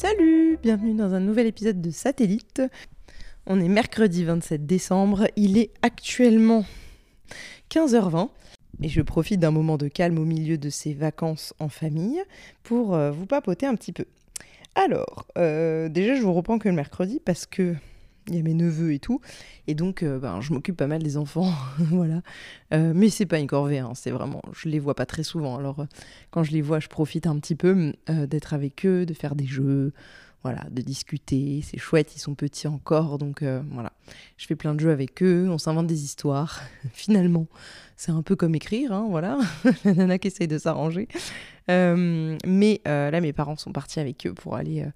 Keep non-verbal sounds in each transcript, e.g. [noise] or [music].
Salut, Bienvenue dans un nouvel épisode de Satellite. On est mercredi 27 décembre, il est actuellement 15h20 et je profite d'un moment de calme au milieu de ces vacances en famille pour euh, vous papoter un petit peu. Alors, euh, déjà je vous reprends que le mercredi parce que il y a mes neveux et tout. Et donc, euh, ben, je m'occupe pas mal des enfants, [laughs] voilà. Euh, mais c'est pas une corvée, hein, c'est vraiment, je les vois pas très souvent. Alors, euh, quand je les vois, je profite un petit peu d'être avec eux, de faire des jeux, voilà, de discuter. C'est chouette, ils sont petits encore, donc voilà. Je fais plein de jeux avec eux, on s'invente des histoires. [laughs] Finalement, c'est un peu comme écrire, hein, voilà. [laughs] La nana qui essaye de s'arranger. mais là, mes parents sont partis avec eux pour aller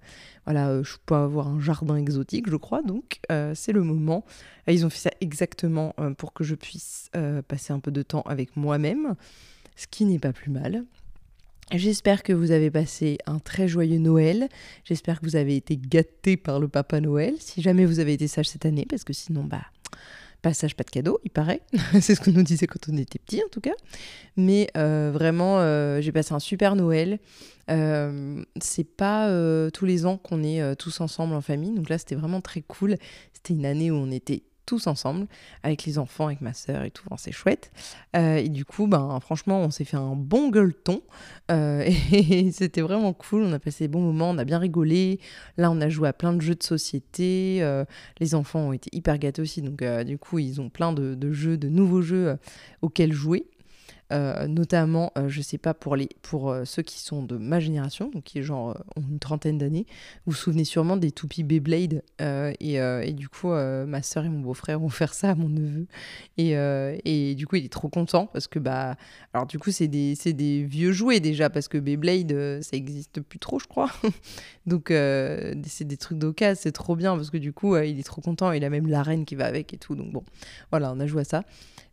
voilà, je peux avoir un jardin exotique, je crois, donc c'est le moment. Ils ont fait ça exactement pour que je puisse passer un peu de temps avec moi-même, ce qui n'est pas plus mal. J'espère que vous avez passé un très joyeux Noël. J'espère que vous avez été gâtés par le Papa Noël. Si jamais vous avez été sage cette année, parce que sinon, bah, pas sage, pas de cadeau, il paraît. [laughs] C'est ce qu'on nous disait quand on était petit, en tout cas. Mais euh, vraiment, euh, j'ai passé un super Noël. Euh, c'est pas tous les ans qu'on est tous ensemble en famille. Donc là, c'était vraiment très cool. C'était une année où on était tous ensemble, avec les enfants, avec ma sœur et tout, c'est chouette. Euh, et du coup, ben, franchement, on s'est fait un bon gueuleton, euh, [laughs] et c'était vraiment cool, on a passé des bons moments, on a bien rigolé, là on a joué à plein de jeux de société, euh, les enfants ont été hyper gâtés aussi, donc du coup ils ont plein de, de jeux, de nouveaux jeux auxquels jouer. Euh, notamment, euh, je sais pas, pour, les, pour euh, ceux qui sont de ma génération, donc qui genre ont une trentaine d'années, vous vous souvenez sûrement des toupies Beyblade. Et, du coup, ma soeur et mon beau-frère vont faire ça à mon neveu. Et, et, du coup, il est trop content parce que, bah, alors du coup, c'est des, des vieux jouets déjà, parce que Beyblade, ça existe plus trop, je crois. [laughs] donc, c'est des trucs d'occasion, c'est trop bien parce que du coup, il est trop content. Il a même la reine qui va avec et tout. Donc, bon, voilà, on a joué à ça.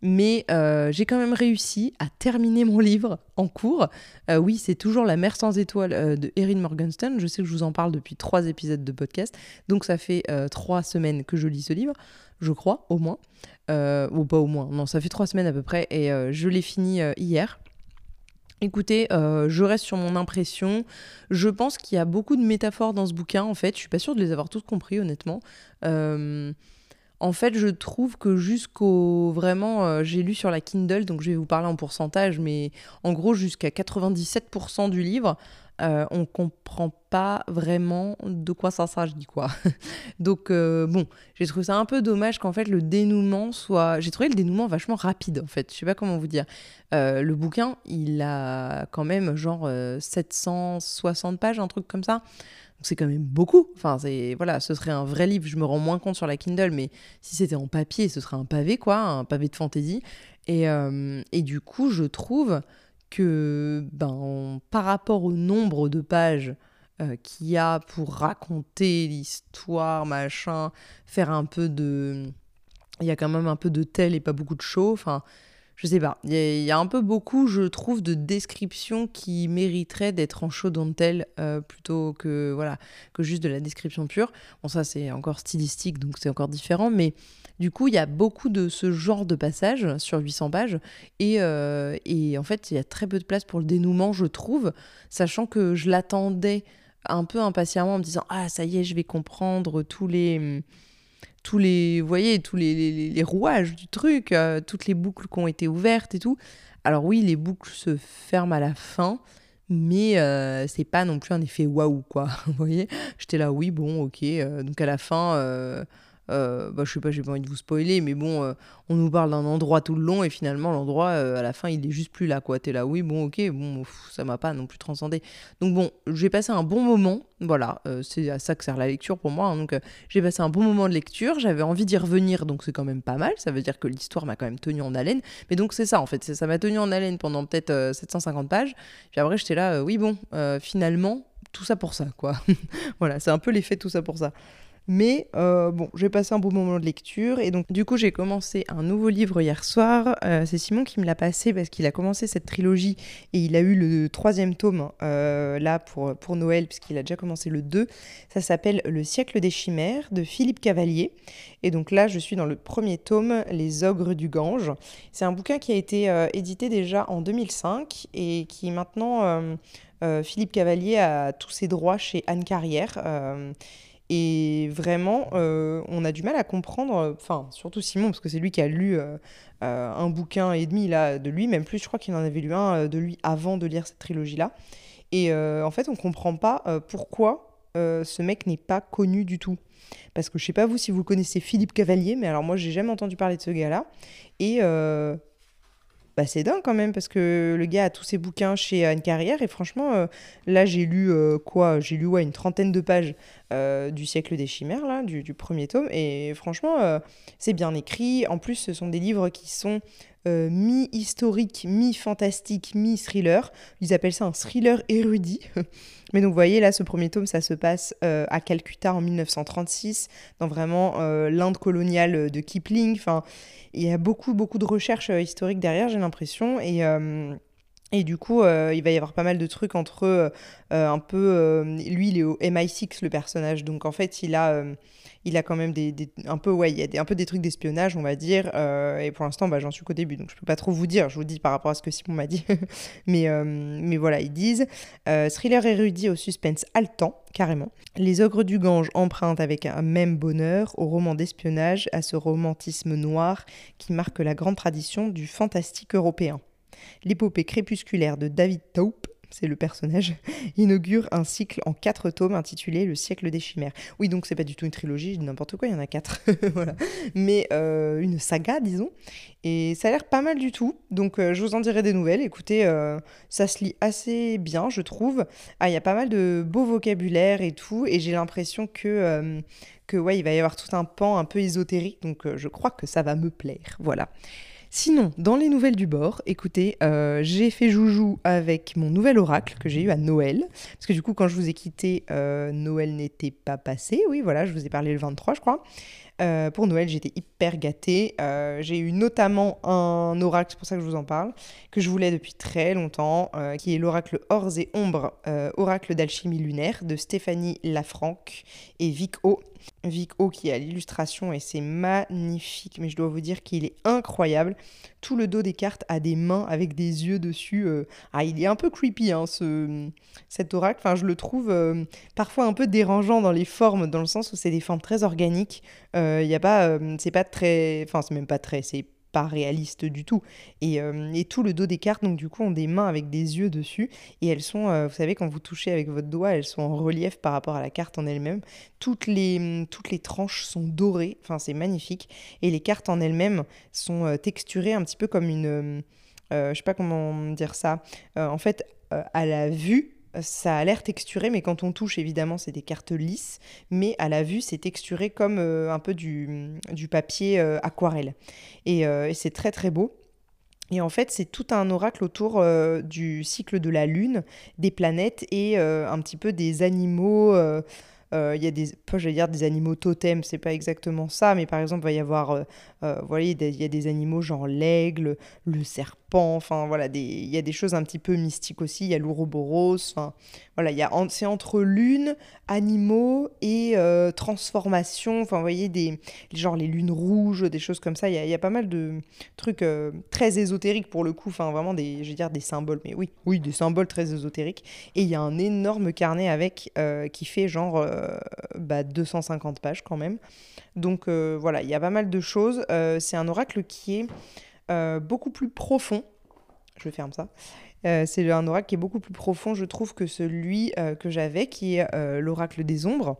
Mais j'ai quand même réussi à terminé mon livre en cours. Euh, oui, c'est toujours La mer sans étoiles euh, de Erin Morgenstern. Je sais que je vous en parle depuis trois épisodes de podcast. Donc ça fait euh, trois semaines que je lis ce livre, je crois, au moins. ou pas au moins, non, ça fait trois semaines à peu près. Et je l'ai fini hier. Écoutez, je reste sur mon impression. Je pense qu'il y a beaucoup de métaphores dans ce bouquin, en fait. Je suis pas sûre de les avoir toutes compris, honnêtement. En fait, je trouve que jusqu'au vraiment, euh, j'ai lu sur la Kindle, donc je vais vous parler en pourcentage, mais en gros jusqu'à 97% du livre, euh, on comprend pas vraiment de quoi ça s'agit quoi. [laughs] donc euh, bon, j'ai trouvé ça un peu dommage qu'en fait le dénouement soit, j'ai trouvé le dénouement vachement rapide en fait. Je sais pas comment vous dire. le bouquin, il a quand même genre 760 pages, un truc comme ça c'est quand même beaucoup. Enfin, c'est voilà, ce serait un vrai livre. Je me rends moins compte sur la Kindle, mais si c'était en papier, ce serait un pavé, quoi, un pavé de fantaisie. Et, euh, et du coup, je trouve que ben, par rapport au nombre de pages euh, qu'il y a pour raconter l'histoire, machin, faire un peu de. Il y a quand même un peu de tel et pas beaucoup de show. Enfin, je sais pas, il y, a un peu beaucoup, je trouve, de descriptions qui mériteraient d'être en show dentelle euh, plutôt que voilà que juste de la description pure. Bon, ça c'est encore stylistique, donc c'est encore différent, mais du coup, il y a beaucoup de ce genre de passages sur 800 pages, et, euh, et en fait, il y a très peu de place pour le dénouement, je trouve, sachant que je l'attendais un peu impatiemment en me disant ah ça y est, je vais comprendre tous les les, voyez, tous les, rouages du truc, euh, toutes les boucles qui ont été ouvertes et tout. Alors oui, les boucles se ferment à la fin, mais euh, c'est pas non plus un effet waouh, quoi. [laughs] vous voyez J'étais là, oui, bon, ok. Euh, donc à la fin, bah, je sais pas, j'ai pas envie de vous spoiler, mais bon, euh, on nous parle d'un endroit tout le long et finalement l'endroit euh, à la fin il est juste plus là quoi. T'es là, oui, bon, ok, bon, ça m'a pas non plus transcendé. Donc bon, j'ai passé un bon moment, voilà, c'est à ça que sert la lecture pour moi. Hein. donc j'ai passé un bon moment de lecture, j'avais envie d'y revenir, donc c'est quand même pas mal. Ça veut dire que l'histoire m'a quand même tenu en haleine. Mais donc c'est ça en fait, ça m'a tenu en haleine pendant peut-être 750 pages. Puis après j'étais là, oui bon, finalement tout ça pour ça quoi. [laughs] voilà, c'est un peu l'effet tout ça pour ça. Mais euh, bon, j'ai passé un beau moment de lecture et donc du coup j'ai commencé un nouveau livre hier soir. Euh, c'est Simon qui me l'a passé parce qu'il a commencé cette trilogie et il a eu le troisième tome euh, là pour, pour Noël puisqu'il a déjà commencé le 2. Ça s'appelle Le siècle des chimères de Philippe Cavalier. Et donc là je suis dans le premier tome, Les ogres du Gange. C'est un bouquin qui a été édité déjà en 2005 et qui maintenant... Philippe Cavalier a tous ses droits chez Anne Carrière. Et vraiment, euh, on a du mal à comprendre, enfin, surtout Simon, parce que c'est lui qui a lu euh, euh, un bouquin et demi de lui, même plus, je crois qu'il en avait lu un de lui avant de lire cette trilogie-là. Et en fait, on ne comprend pas pourquoi ce mec n'est pas connu du tout. Parce que je sais pas vous si vous connaissez Philippe Cavalier, mais alors moi, j'ai jamais entendu parler de ce gars-là. Et bah, c'est dingue quand même parce que le gars a tous ses bouquins chez Anne Carrière et franchement là j'ai lu quoi j'ai lu ouais, une trentaine de pages euh, du siècle des chimères là du, premier tome et franchement c'est bien écrit en plus ce sont des livres qui sont mi-historiques mi-fantastiques mi-thriller ils appellent ça un thriller érudit [laughs] mais donc vous voyez là ce premier tome ça se passe à Calcutta en 1936 dans vraiment l'Inde coloniale de Kipling enfin il y a beaucoup, beaucoup de recherches euh, historiques derrière, j'ai l'impression. Et. Euh, et du coup, euh, il va y avoir pas mal de trucs entre un peu. lui, il est au MI6, le personnage. Donc, en fait, il a quand même des, un peu ouais il des, un peu trucs d'espionnage on va dire euh, et pour l'instant bah, j'en suis qu'au début donc je peux pas trop vous dire je vous dis par rapport à ce que Simon m'a dit [laughs] mais euh, mais voilà ils disent euh, thriller érudit au suspense haletant carrément les ogres du Gange empruntent avec un même bonheur au roman d'espionnage à ce romantisme noir qui marque la grande tradition du fantastique européen l'épopée crépusculaire de David Taupe c'est le personnage, [laughs] inaugure un cycle en quatre tomes intitulé Le siècle des chimères. Oui, donc c'est pas du tout une trilogie, n'importe quoi, il y en a quatre, [laughs] voilà. Mais euh, une saga, disons. Et ça a l'air pas mal du tout, donc euh, je vous en dirai des nouvelles. Écoutez, euh, ça se lit assez bien, je trouve. Ah, il y a pas mal de beaux vocabulaire et tout, et j'ai l'impression que, que ouais, il va y avoir tout un pan un peu ésotérique, donc je crois que ça va me plaire. Voilà. Sinon, dans les nouvelles du bord, écoutez, euh, j'ai fait joujou avec mon nouvel oracle que j'ai eu à Noël. Parce que du coup, quand je vous ai quitté, euh, Noël n'était pas passé. Oui, voilà, je vous ai parlé le 23, je crois. Euh, pour Noël, j'étais hyper gâtée. j'ai eu notamment un oracle, c'est pour ça que je vous en parle, que je voulais depuis très longtemps, qui est l'oracle Ors et Ombres, oracle d'alchimie lunaire de Stéphanie Lafranc et Vic O. Vic O qui à l'illustration et c'est magnifique, mais je dois vous dire qu'il est incroyable. Tout le dos des cartes a des mains avec des yeux dessus. Euh. Ah, il est un peu creepy, hein, ce, cet oracle. Enfin, je le trouve euh, parfois un peu dérangeant dans les formes, dans le sens où c'est des formes très organiques. Euh, il y a pas, c'est pas très, enfin, c'est même pas très, pas réaliste du tout. Et, euh, et, tout le dos des cartes, donc du coup, ont des mains avec des yeux dessus. Et elles sont, euh, vous savez, quand vous touchez avec votre doigt, elles sont en relief par rapport à la carte en elle-même. Toutes les, toutes les tranches sont dorées, enfin, c'est magnifique. Et les cartes en elles-mêmes sont euh, texturées un petit peu comme une. je sais pas comment dire ça. en fait, à la vue, ça a l'air texturé, mais quand on touche, évidemment, c'est des cartes lisses. Mais à la vue, c'est texturé comme euh, un peu du, papier euh, aquarelle. Euh, et, c'est très très beau. Et en fait, c'est tout un oracle autour du cycle de la Lune, des planètes et un petit peu des animaux. Il y a des, dire des animaux totems, c'est pas exactement ça, mais par exemple, va y avoir, il y a des animaux genre l'aigle, le serpent enfin voilà, il y a des choses un petit peu mystiques aussi, il y a l'ouroboros, enfin voilà, y a, c'est entre lune, animaux et euh, transformation, enfin vous voyez, des, genre les lunes rouges, des choses comme ça, il y a, pas mal de trucs euh, très ésotériques pour le coup, enfin vraiment des, je veux dire des symboles, mais oui, oui, des symboles très ésotériques, et il y a un énorme carnet avec, euh, qui fait genre bah, 250 pages quand même, donc voilà, il y a pas mal de choses, c'est un oracle qui est euh, beaucoup plus profond. Je ferme ça. Euh, c'est un oracle qui est beaucoup plus profond, je trouve, que celui euh, que j'avais, qui est l'oracle des ombres.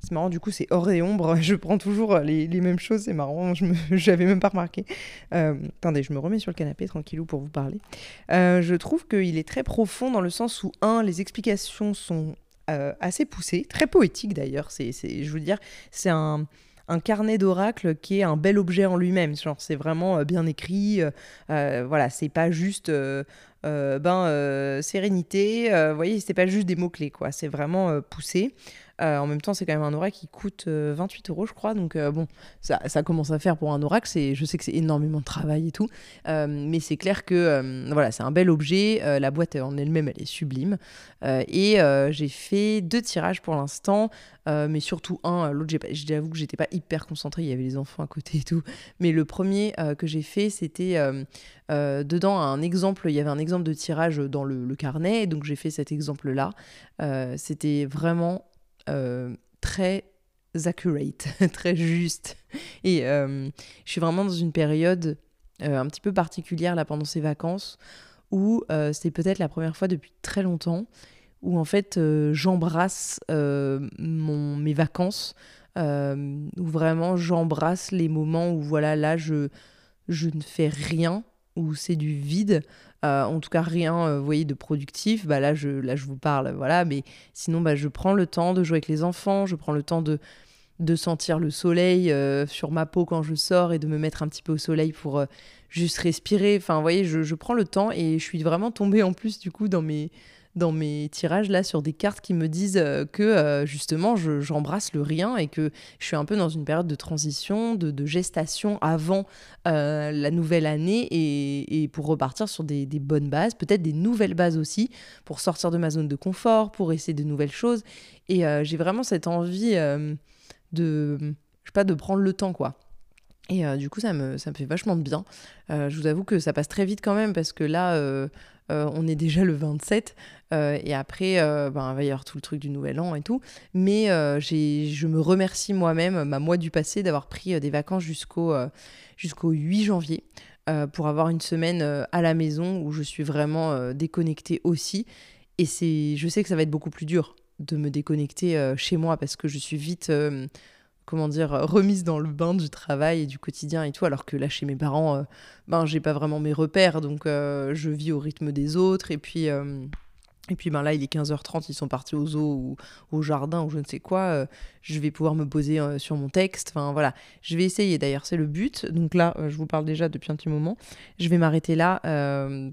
C'est marrant, du coup, c'est or et ombre. [laughs] Je prends toujours les, les mêmes choses, c'est marrant, je n'avais [laughs] même pas remarqué. attendez, je me remets sur le canapé tranquillou pour vous parler. je trouve qu'il est très profond dans le sens où, un, les explications sont assez poussées, très poétiques d'ailleurs. C'est, je veux dire, c'est un un carnet d'oracle qui est un bel objet en lui-même. Genre, c'est vraiment euh, bien écrit. Euh, euh, voilà, c'est pas juste ben, sérénité. voyez, c'est pas juste des mots-clés, quoi. C'est vraiment poussé. Euh, en même temps, c'est quand même un oracle qui coûte 28 euh, euros, je crois. Donc, euh, bon, ça, commence à faire pour un oracle. Je sais que c'est énormément de travail et tout. mais c'est clair que voilà, c'est un bel objet. la boîte en elle-même, elle est sublime. et j'ai fait deux tirages pour l'instant. mais surtout un, l'autre, j'avoue que j'étais pas hyper concentrée, il y avait les enfants à côté et tout. Mais le premier que j'ai fait, c'était dedans un exemple, il y avait un exemple de tirage dans le, carnet, donc j'ai fait cet exemple-là. c'était vraiment euh, très accurate, [laughs] très juste. Et euh, je suis vraiment dans une période euh, un petit peu particulière là pendant ces vacances où c'est peut-être la première fois depuis très longtemps où en fait j'embrasse mes vacances, où vraiment j'embrasse les moments où voilà là je je ne fais rien, où c'est du vide. Euh, en tout cas, rien, euh, vous voyez, de productif. Bah là, je, là, je vous parle, voilà. Mais sinon, bah, je prends le temps de jouer avec les enfants. Je prends le temps de, sentir le soleil euh, sur ma peau quand je sors et de me mettre un petit peu au soleil pour juste respirer. Enfin, vous voyez, je, je, prends le temps et je suis vraiment tombée en plus, du coup, dans mes dans mes tirages là sur des cartes qui me disent euh, que euh, justement j'embrasse le rien et que je suis un peu dans une période de transition, de, gestation avant euh, la nouvelle année et, pour repartir sur des, bonnes bases, peut-être des nouvelles bases aussi, pour sortir de ma zone de confort, pour essayer de nouvelles choses. Et j'ai vraiment cette envie de, je sais pas, de prendre le temps quoi. Et du coup, ça me, fait vachement de bien. je vous avoue que ça passe très vite quand même parce que là, euh, on est déjà le 27 euh, et après euh, ben, il va y avoir tout le truc du nouvel an et tout mais je me remercie moi-même ma moi du passé d'avoir pris des vacances jusqu'au jusqu'au 8 janvier pour avoir une semaine à la maison où je suis vraiment déconnectée aussi et je sais que ça va être beaucoup plus dur de me déconnecter chez moi parce que je suis vite comment dire, remise dans le bain du travail et du quotidien et tout, alors que là, chez mes parents, euh, ben, j'ai pas vraiment mes repères, donc euh, je vis au rythme des autres, et puis... Et puis ben là, il est 15h30, ils sont partis au zoo ou au jardin ou je ne sais quoi. Euh, je vais pouvoir me poser euh, sur mon texte. Enfin voilà, je vais essayer d'ailleurs, c'est le but. Donc là, euh, je vous parle déjà depuis un petit moment. Je vais m'arrêter là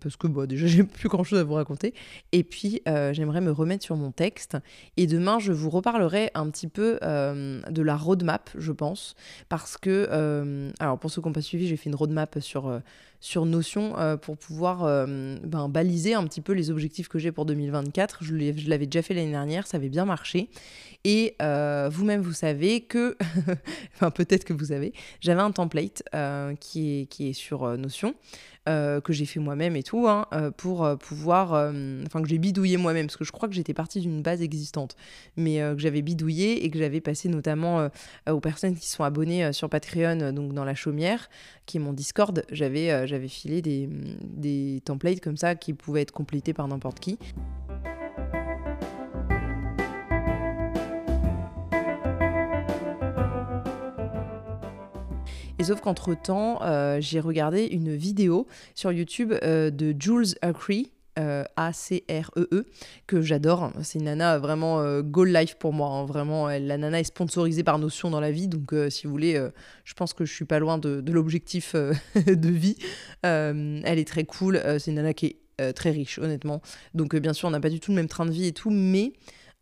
parce que bon, déjà, [laughs] j'ai plus grand chose à vous raconter. Et puis, j'aimerais me remettre sur mon texte. Et demain, je vous reparlerai un petit peu de la roadmap, je pense. Parce que, alors pour ceux qui n'ont pas suivi, j'ai fait une roadmap sur sur Notion euh, pour pouvoir euh, ben, baliser un petit peu les objectifs que j'ai pour 2024. Je l'avais déjà fait l'année dernière, ça avait bien marché. Et euh, vous-même, vous savez que, [laughs] enfin peut-être que vous savez, j'avais un template qui, est, qui est sur Notion. que j'ai fait moi-même et tout, hein, pour pouvoir, enfin que j'ai bidouillé moi-même, parce que je crois que j'étais partie d'une base existante, mais que j'avais bidouillé et que j'avais passé notamment aux personnes qui sont abonnées sur Patreon, donc dans la chaumière, qui est mon Discord, j'avais j'avais filé des, des templates comme ça qui pouvaient être complétés par n'importe qui. Et sauf qu'entre-temps, euh, j'ai regardé une vidéo sur YouTube euh, de Jules Acree, A-C-R-E-E, e, que j'adore. C'est une nana vraiment euh, goal life pour moi. Hein. Vraiment, la nana est sponsorisée par Notion dans la vie. Donc, euh, si vous voulez, je pense que je suis pas loin de, l'objectif [laughs] de vie. elle est très cool. c'est une nana qui est très riche, honnêtement. Donc, bien sûr, on n'a pas du tout le même train de vie et tout. Mais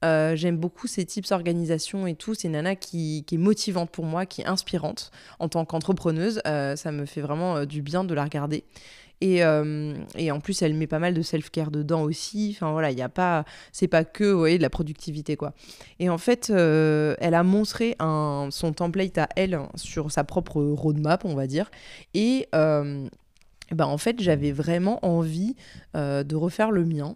j'aime beaucoup ces types d'organisation et tout. C'est une nana qui, qui, est motivante pour moi, qui est inspirante en tant qu'entrepreneuse. ça me fait vraiment du bien de la regarder. Euh, et, en plus, elle met pas mal de self-care dedans aussi. Enfin voilà, il a pas, c'est pas que, vous voyez, de la productivité quoi. Et en fait, euh, elle a montré son template à elle sur sa propre roadmap, on va dire. Et euh, ben en fait, j'avais vraiment envie de refaire le mien.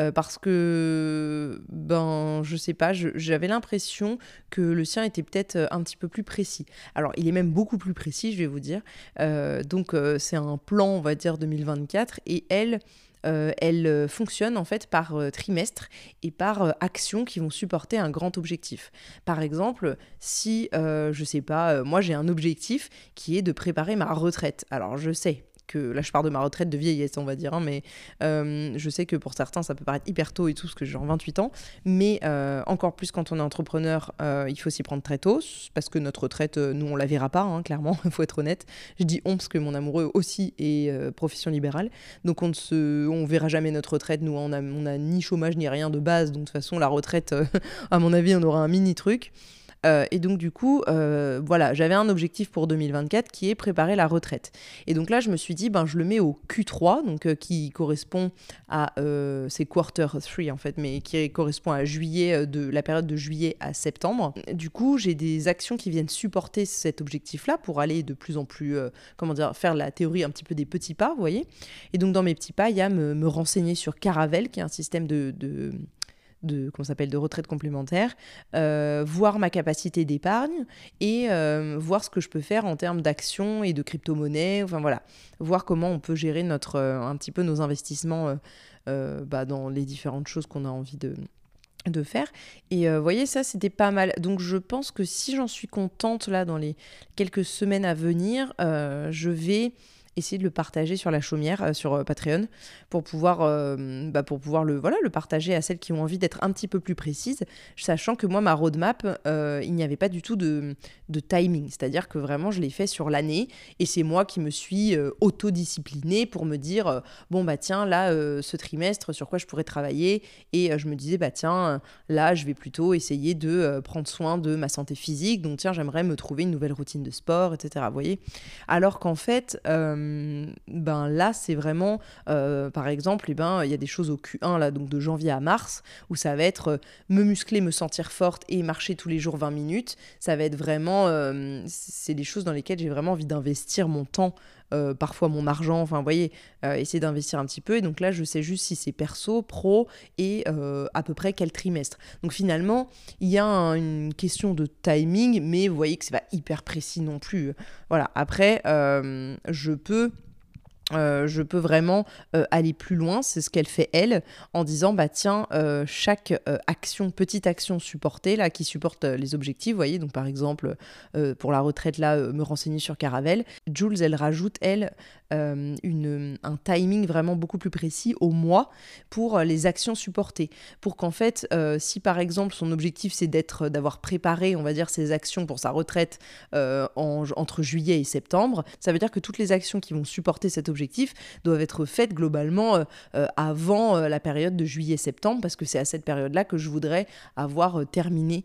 Euh, parce que, ben, je sais pas, j'avais l'impression que le sien était peut-être euh, un petit peu plus précis. Alors, il est même beaucoup plus précis, je vais vous dire. Euh, donc, c'est un plan, on va dire, 2024, et elle, elle fonctionne en fait par trimestre et par actions qui vont supporter un grand objectif. Par exemple, si, je sais pas, moi j'ai un objectif qui est de préparer ma retraite. Alors, je sais là, je pars de ma retraite de vieillesse, on va dire, hein, mais je sais que pour certains, ça peut paraître hyper tôt et tout, parce que j'ai 28 ans, mais encore plus quand on est entrepreneur, il faut s'y prendre très tôt, parce que notre retraite, nous, on la verra pas, hein, clairement, il [laughs] faut être honnête. Je dis on parce que mon amoureux aussi est profession libérale, donc on ne se, on verra jamais notre retraite. Nous, on a, on a ni chômage ni rien de base, donc de toute façon, la retraite, [laughs] à mon avis, on aura un mini truc. Euh, et donc du coup, euh, voilà, j'avais un objectif pour 2024 qui est préparer la retraite. Et donc là, je me suis dit, ben, je le mets au Q3, donc euh, qui correspond à, c'est quarter 3 en fait, mais qui correspond à juillet, de la période de juillet à septembre. Du coup, j'ai des actions qui viennent supporter cet objectif-là pour aller de plus en plus, comment dire, faire la théorie un petit peu des petits pas, vous voyez. Et donc dans mes petits pas, il y a me, renseigner sur Caravel, qui est un système de, s'appelle, de retraite complémentaire, euh, voir ma capacité d'épargne et euh, voir ce que je peux faire en termes d'actions et de crypto-monnaie, enfin voilà, voir comment on peut gérer notre, euh, un petit peu nos investissements bah, dans les différentes choses qu'on a envie de, de faire. Et vous voyez, ça, c'était pas mal. Donc je pense que si j'en suis contente là dans les quelques semaines à venir, je vais essayer de le partager sur la chaumière, euh, sur euh, Patreon, pour pouvoir, euh, bah, pour pouvoir le, voilà, le partager à celles qui ont envie d'être un petit peu plus précises, sachant que moi, ma roadmap, il n'y avait pas du tout de, de timing, c'est-à-dire que vraiment, je l'ai fait sur l'année, et c'est moi qui me suis autodisciplinée pour me dire, bon, bah tiens, là, ce trimestre, sur quoi je pourrais travailler, et je me disais, bah tiens, là, je vais plutôt essayer de prendre soin de ma santé physique, donc tiens, j'aimerais me trouver une nouvelle routine de sport, etc. Vous voyez? Alors qu'en fait, ben là, c'est vraiment, euh, par exemple, eh ben, il y a des choses au Q1, là, donc de janvier à mars, où ça va être euh, me muscler, me sentir forte et marcher tous les jours 20 minutes. Ça va être vraiment, c'est des choses dans lesquelles j'ai vraiment envie d'investir mon temps. Parfois mon argent, enfin vous voyez, essayer d'investir un petit peu. Et donc là, je sais juste si c'est perso, pro et à peu près quel trimestre. Donc finalement, il y a une question de timing, mais vous voyez que c'est pas hyper précis non plus. Voilà, après, je peux euh, je peux vraiment euh, aller plus loin, c'est ce qu'elle fait elle, en disant bah tiens euh, chaque action, petite action supportée là qui supporte les objectifs, vous voyez donc par exemple pour la retraite là me renseigner sur Caravelle, Jules elle rajoute elle une, un timing vraiment beaucoup plus précis au mois pour les actions supportées, pour qu'en fait si par exemple son objectif c'est d'être d'avoir préparé on va dire ses actions pour sa retraite entre juillet et septembre, ça veut dire que toutes les actions qui vont supporter cet objectif doivent être faites globalement euh, euh, avant euh, la période de juillet-septembre, parce que c'est à cette période-là que je voudrais avoir terminé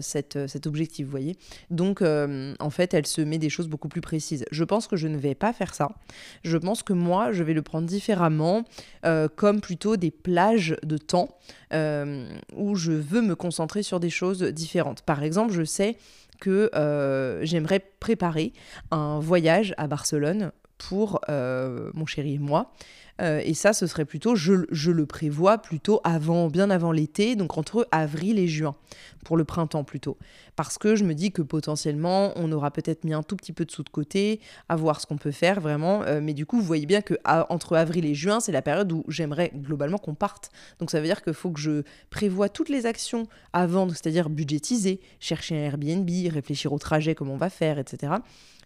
cet objectif, vous voyez. Donc, en fait, elle se met des choses beaucoup plus précises. Je pense que je ne vais pas faire ça. Je pense que moi, je vais le prendre différemment, comme plutôt des plages de temps où je veux me concentrer sur des choses différentes. Par exemple, je sais que j'aimerais préparer un voyage à Barcelone pour euh, mon chéri et moi. Euh, et ça, ce serait plutôt, je, je, le prévois plutôt avant, bien avant l'été, donc entre avril et juin, pour le printemps plutôt. Parce que je me dis que potentiellement, on aura peut-être mis un tout petit peu de sous de côté, à voir ce qu'on peut faire vraiment. Euh, mais du coup, vous voyez bien que entre avril et juin, c'est la période où j'aimerais globalement qu'on parte. Donc ça veut dire qu'il faut que je prévoie toutes les actions avant, c'est-à-dire budgétiser, chercher un Airbnb, réfléchir au trajet, comment on va faire, etc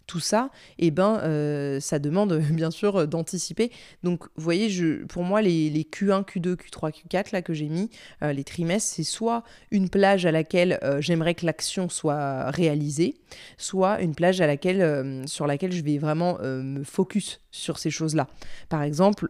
tout ça, eh ben, euh, ça demande bien sûr d'anticiper. Donc, vous voyez, je, pour moi, les, Q1, Q2, Q3, Q4 là, que j'ai mis, euh, les trimestres, c'est soit une plage à laquelle euh, j'aimerais que l'action soit réalisée, soit une plage à laquelle, sur laquelle je vais vraiment me focus sur ces choses-là. Par exemple,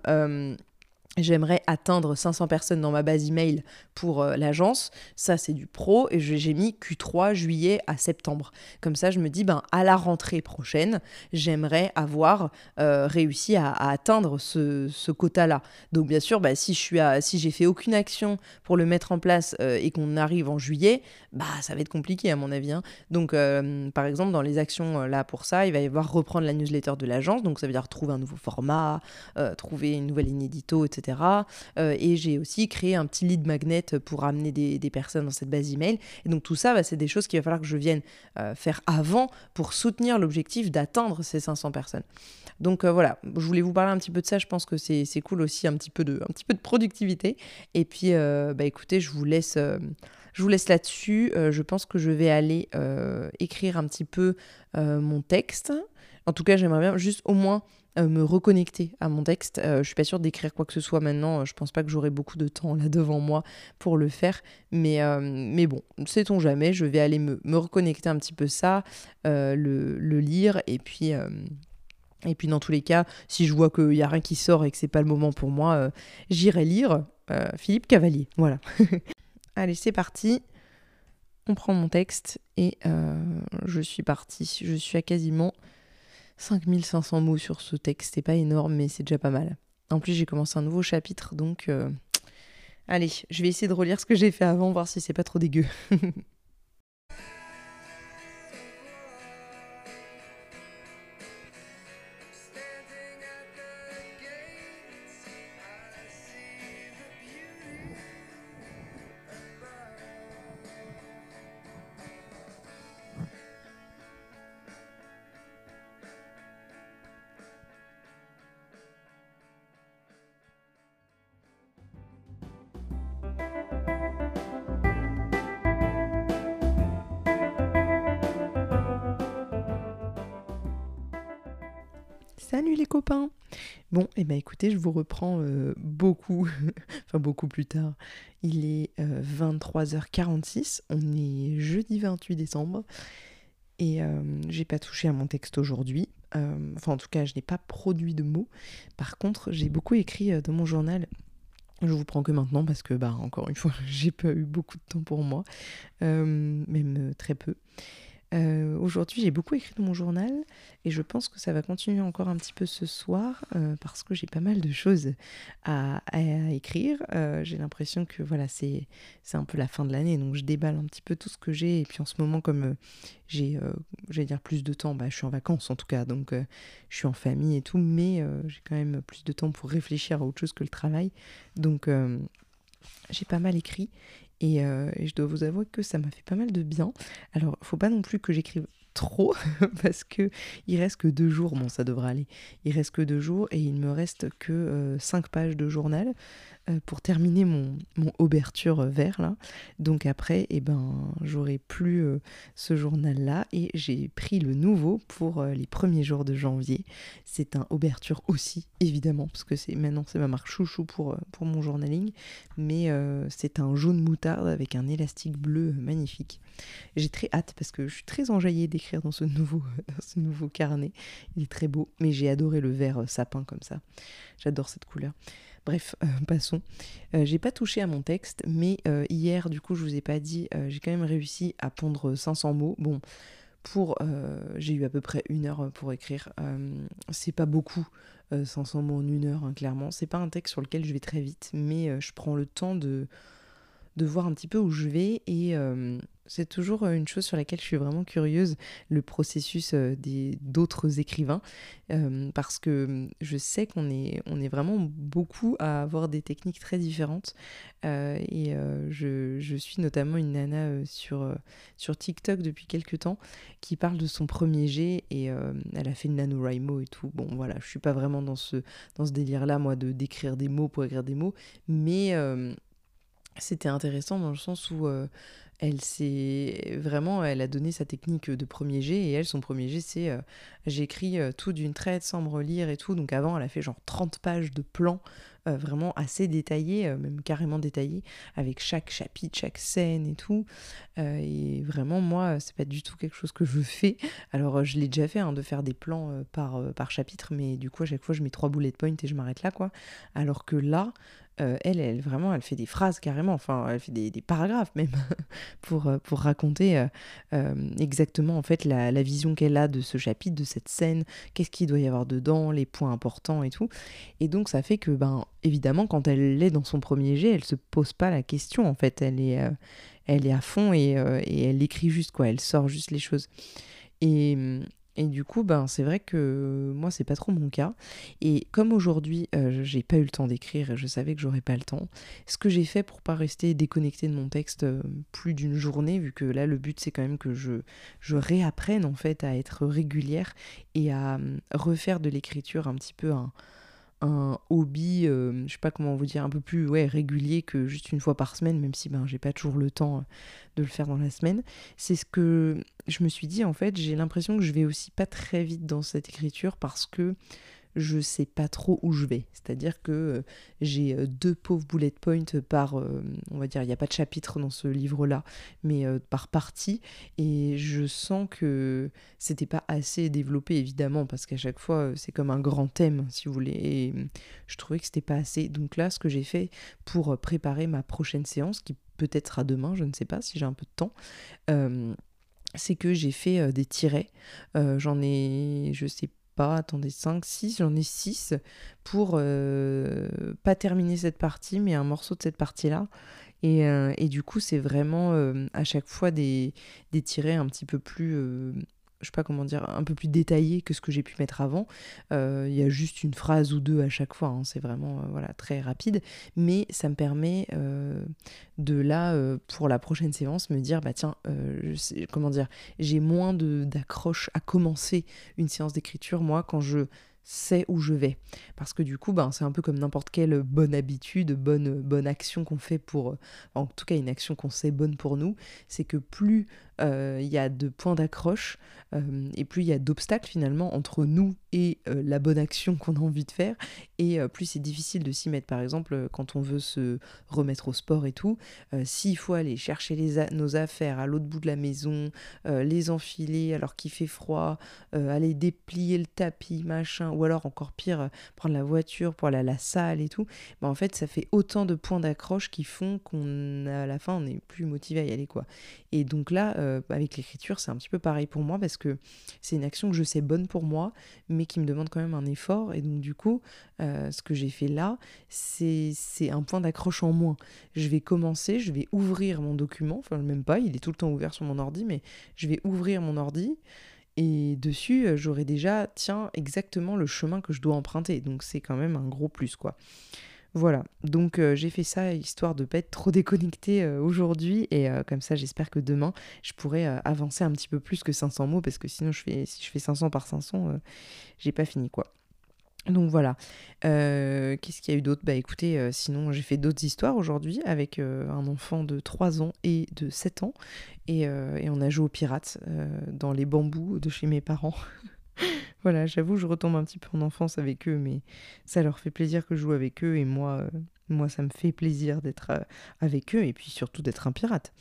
J'aimerais atteindre 500 personnes dans ma base email pour euh, l'agence. Ça, c'est du pro. Et j'ai mis Q3 juillet à septembre. Comme ça, je me dis, ben, à la rentrée prochaine, j'aimerais avoir euh, réussi à, atteindre ce, quota-là. Donc, bien sûr, bah, si je suis si j'ai fait aucune action pour le mettre en place euh, et qu'on arrive en juillet, bah, ça va être compliqué à mon avis. Hein. Donc, par exemple, dans les actions là pour ça, il va y avoir reprendre la newsletter de l'agence. Donc, ça veut dire trouver un nouveau format, trouver une nouvelle ligne édito, etc. Euh, et j'ai aussi créé un petit lead magnet pour amener des, personnes dans cette base email. Et donc tout ça, bah, c'est des choses qu'il va falloir que je vienne euh, faire avant pour soutenir l'objectif d'atteindre ces 500 personnes. Donc euh, voilà, je voulais vous parler un petit peu de ça. Je pense que c'est cool aussi, un petit peu de, productivité. Et puis, bah, écoutez, je vous laisse. je vous laisse là-dessus. je pense que je vais aller écrire un petit peu mon texte. En tout cas, j'aimerais bien juste au moins me reconnecter à mon texte. je suis pas sûre d'écrire quoi que ce soit maintenant. Je pense pas que j'aurai beaucoup de temps là devant moi pour le faire. Mais, mais bon, sait-on jamais. Je vais aller me, reconnecter un petit peu ça, le, le, lire et puis. et puis dans tous les cas, si je vois qu'il n'y a rien qui sort et que c'est pas le moment pour moi, j'irai lire Philippe Cavalier. Voilà. [laughs] Allez, c'est parti. On prend mon texte et je suis partie. Je suis à quasiment 5500 mots sur ce texte. C'est pas énorme, mais c'est déjà pas mal. En plus, j'ai commencé un nouveau chapitre, donc euh, allez, je vais essayer de relire ce que j'ai fait avant, voir si c'est pas trop dégueu. [laughs] Bon, et eh ben écoutez, je vous reprends euh, beaucoup, [laughs] enfin beaucoup plus tard. Il est 23h46, euh, on est jeudi 28 décembre, et euh, j'ai pas touché à mon texte aujourd'hui. enfin en tout cas, je n'ai pas produit de mots. Par contre, j'ai beaucoup écrit dans mon journal je vous prends que maintenant parce que, bah, encore une fois, [laughs] j'ai pas eu beaucoup de temps pour moi, même très peu. Euh, aujourd'hui, j'ai beaucoup écrit dans mon journal et je pense que ça va continuer encore un petit peu ce soir euh, parce que j'ai pas mal de choses à, écrire. Euh, j'ai l'impression que voilà, c'est un peu la fin de l'année donc je déballe un petit peu tout ce que j'ai. Et puis en ce moment, comme j'ai dire plus de temps, bah, je suis en vacances en tout cas, donc je suis en famille et tout, mais j'ai quand même plus de temps pour réfléchir à autre chose que le travail. Donc j'ai pas mal écrit euh, et, je dois vous avouer que ça m'a fait pas mal de bien. Alors, faut pas non plus que j'écrive trop [laughs] parce que il reste que deux jours. Bon, ça devrait aller. Il reste que deux jours et il me reste que euh, cinq pages de journal. Euh, pour terminer mon, mon ouverture vert là. Donc après, eh ben, j'aurai plus euh, ce journal-là et j'ai pris le nouveau pour euh, les premiers jours de janvier. C'est un ouverture aussi, évidemment, parce que c'est maintenant c'est ma marque chouchou pour, pour mon journaling, mais c'est un jaune moutarde avec un élastique bleu magnifique. J'ai très hâte parce que je suis très enjaillée d'écrire dans ce nouveau dans ce nouveau carnet. Il est très beau, mais j'ai adoré le vert sapin comme ça. J'adore cette couleur. Bref, [laughs] euh, passons. Euh, j'ai pas touché à mon texte, mais euh, hier, du coup, je vous ai pas dit, j'ai quand même réussi à pondre 500 mots. Bon, pour. j'ai eu à peu près une heure pour écrire. c'est pas beaucoup, 500 mots en une heure, hein, clairement. C'est pas un texte sur lequel je vais très vite, mais je prends le temps de, de voir un petit peu où je vais et c'est toujours euh, une chose sur laquelle je suis vraiment curieuse, le processus euh, des d'autres écrivains, euh, parce que je sais qu'on est, vraiment beaucoup à avoir des techniques très différentes. et je, suis notamment une nana sur, TikTok depuis quelques temps qui parle de son premier jet et elle a fait une NaNoWriMo et tout. Bon voilà, je suis pas vraiment dans ce, dans ce délire-là, moi, de d'écrire des mots pour écrire des mots, mais c'était intéressant dans le sens où elle s'est vraiment, elle a donné sa technique de premier jet et elle, son premier jet, c'est euh, j'écris euh, tout d'une traite sans me relire et tout. Donc avant, elle a fait genre 30 pages de plans euh, vraiment assez détaillés, même carrément détaillés, avec chaque chapitre, chaque scène et tout. et vraiment, moi, c'est pas du tout quelque chose que je fais. Alors, je l'ai déjà fait hein, de faire des plans par, par chapitre, mais du coup, à chaque fois, je mets trois bullet points et je m'arrête là, quoi. Alors que là, euh, elle, elle, vraiment, elle fait des phrases carrément, enfin, elle fait des, paragraphes même, [laughs] pour, euh, pour raconter euh, exactement, en fait, la, vision qu'elle a de ce chapitre, de cette scène, qu'est-ce qu'il doit y avoir dedans, les points importants et tout. Et donc, ça fait que, ben, évidemment, quand elle est dans son premier jet, elle se pose pas la question, en fait, elle est, elle est à fond et, elle écrit juste, quoi, elle sort juste les choses. Et, et du coup, ben, c'est vrai que moi, c'est pas trop mon cas. Et comme aujourd'hui, euh, j'ai pas eu le temps d'écrire et je savais que j'aurais pas le temps, ce que j'ai fait pour pas rester déconnecté de mon texte euh, plus d'une journée, vu que là, le but, c'est quand même que je, réapprenne en fait à être régulière et à hum, refaire de l'écriture un petit peu un un hobby, euh, je sais pas comment vous dire, un peu plus ouais, régulier que juste une fois par semaine, même si ben j'ai pas toujours le temps euh, de le faire dans la semaine. C'est ce que je me suis dit en fait, j'ai l'impression que je vais aussi pas très vite dans cette écriture parce que je sais pas trop où je vais. C'est-à-dire que euh, j'ai euh, deux pauvres bullet points par, euh, on va dire, il n'y a pas de chapitre dans ce livre-là, mais par partie, et je sens que c'était pas assez développé, évidemment, parce qu'à chaque fois, c'est comme un grand thème, si vous voulez, et je trouvais que c'était pas assez. Donc là, ce que j'ai fait pour préparer ma prochaine séance, qui peut-être sera demain, je ne sais pas si j'ai un peu de temps, c'est que j'ai fait des tirets. J'en ai, je sais attendez, 5, 6, j'en ai 6 pour euh, pas terminer cette partie, mais un morceau de cette partie-là. Et, euh, et, du coup, c'est vraiment euh, à chaque fois des, des tirets un petit peu plus je sais pas comment dire, un peu plus détaillé que ce que j'ai pu mettre avant. Il y a juste une phrase ou deux à chaque fois, hein, c'est vraiment voilà, très rapide, mais ça me permet de là, pour la prochaine séance, me dire, bah tiens, comment dire, j'ai moins d'accroche à commencer une séance d'écriture, moi, quand je sais où je vais. Parce que du coup, ben, c'est un peu comme n'importe quelle bonne habitude, bonne, bonne action qu'on fait pour, en tout cas une action qu'on sait bonne pour nous, c'est que plus euh, il y a de points d'accroche euh, et plus il y a d'obstacles finalement entre nous et euh, la bonne action qu'on a envie de faire et plus c'est difficile de s'y mettre. Par exemple quand on veut se remettre au sport et tout s'il faut aller chercher nos affaires à l'autre bout de la maison les enfiler alors qu'il fait froid aller déplier le tapis machin ou alors encore pire prendre la voiture pour aller à la salle et tout bah, en fait ça fait autant de points d'accroche qui font qu'on à la fin on est plus motivé à y aller quoi. Et donc là euh, avec l'écriture, c'est un petit peu pareil pour moi parce que c'est une action que je sais bonne pour moi, mais qui me demande quand même un effort. Et donc, du coup, euh, ce que j'ai fait là, c'est un point d'accroche en moins. Je vais commencer, je vais ouvrir mon document, enfin, même pas, il est tout le temps ouvert sur mon ordi, mais je vais ouvrir mon ordi. Et dessus, euh, j'aurai déjà, tiens, exactement le chemin que je dois emprunter. Donc c'est quand même un gros plus, quoi. Voilà, donc euh, j'ai fait ça histoire de pas être trop déconnecté euh, aujourd'hui et euh, comme ça j'espère que demain je pourrai avancer un petit peu plus que 500 mots parce que sinon je fais, si je fais 500 par 500 j'ai pas fini quoi. Donc voilà. Qu'est-ce qu'il y a eu d'autre? Bah écoutez, sinon j'ai fait d'autres histoires aujourd'hui avec un enfant de 3 ans et de 7 ans. Et, et on a joué aux pirates dans les bambous de chez mes parents. [laughs] [laughs] voilà, j'avoue, je retombe un petit peu en enfance avec eux, mais ça leur fait plaisir que je joue avec eux et moi, euh, moi ça me fait plaisir d'être euh, avec eux et puis surtout d'être un pirate.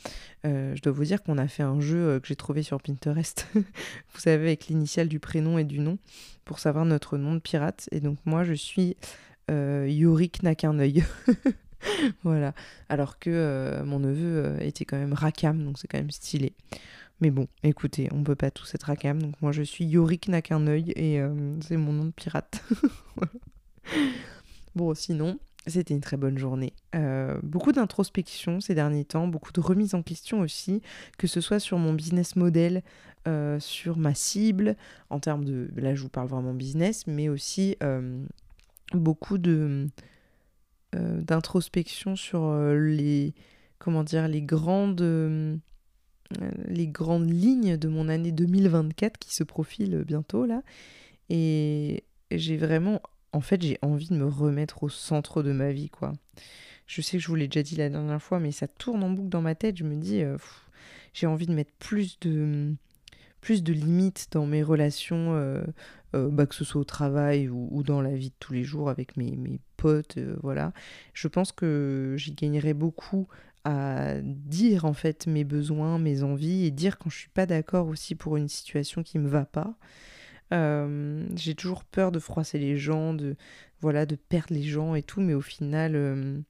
Euh, je dois vous dire qu'on a fait un jeu que j'ai trouvé sur Pinterest, [laughs] vous savez, avec l'initiale du prénom et du nom, pour savoir notre nom de pirate. Et donc moi, je suis Yorick [laughs] voilà, alors que mon neveu était quand même Rakam, donc c'est quand même stylé. Mais bon, écoutez, on peut pas tous être à cam, donc moi je suis Yorick n'a qu'un œil et euh, c'est mon nom de pirate. [laughs] bon, sinon, c'était une très bonne journée. Euh, beaucoup d'introspection ces derniers temps, beaucoup de remise en question aussi, que ce soit sur mon business model, euh, sur ma cible, en termes de... Là, je vous parle vraiment business, mais aussi beaucoup de d'introspection sur les comment dire les grandes les grandes lignes de mon année 2024 qui se profilent bientôt là. Et j'ai vraiment, en fait, j'ai envie de me remettre au centre de ma vie, quoi. Je sais que je vous l'ai déjà dit la dernière fois, mais ça tourne en boucle dans ma tête. Je me dis, euh, j'ai envie de mettre plus de, plus de limites dans mes relations, euh, bah, que ce soit au travail ou, dans la vie de tous les jours avec mes, mes potes, voilà. Je pense que j'y gagnerais beaucoup dire en fait mes besoins, mes envies et dire quand je suis pas d'accord aussi pour une situation qui me va pas. Euh, j'ai toujours peur de froisser les gens, de voilà, de perdre les gens et tout, mais au final, euh,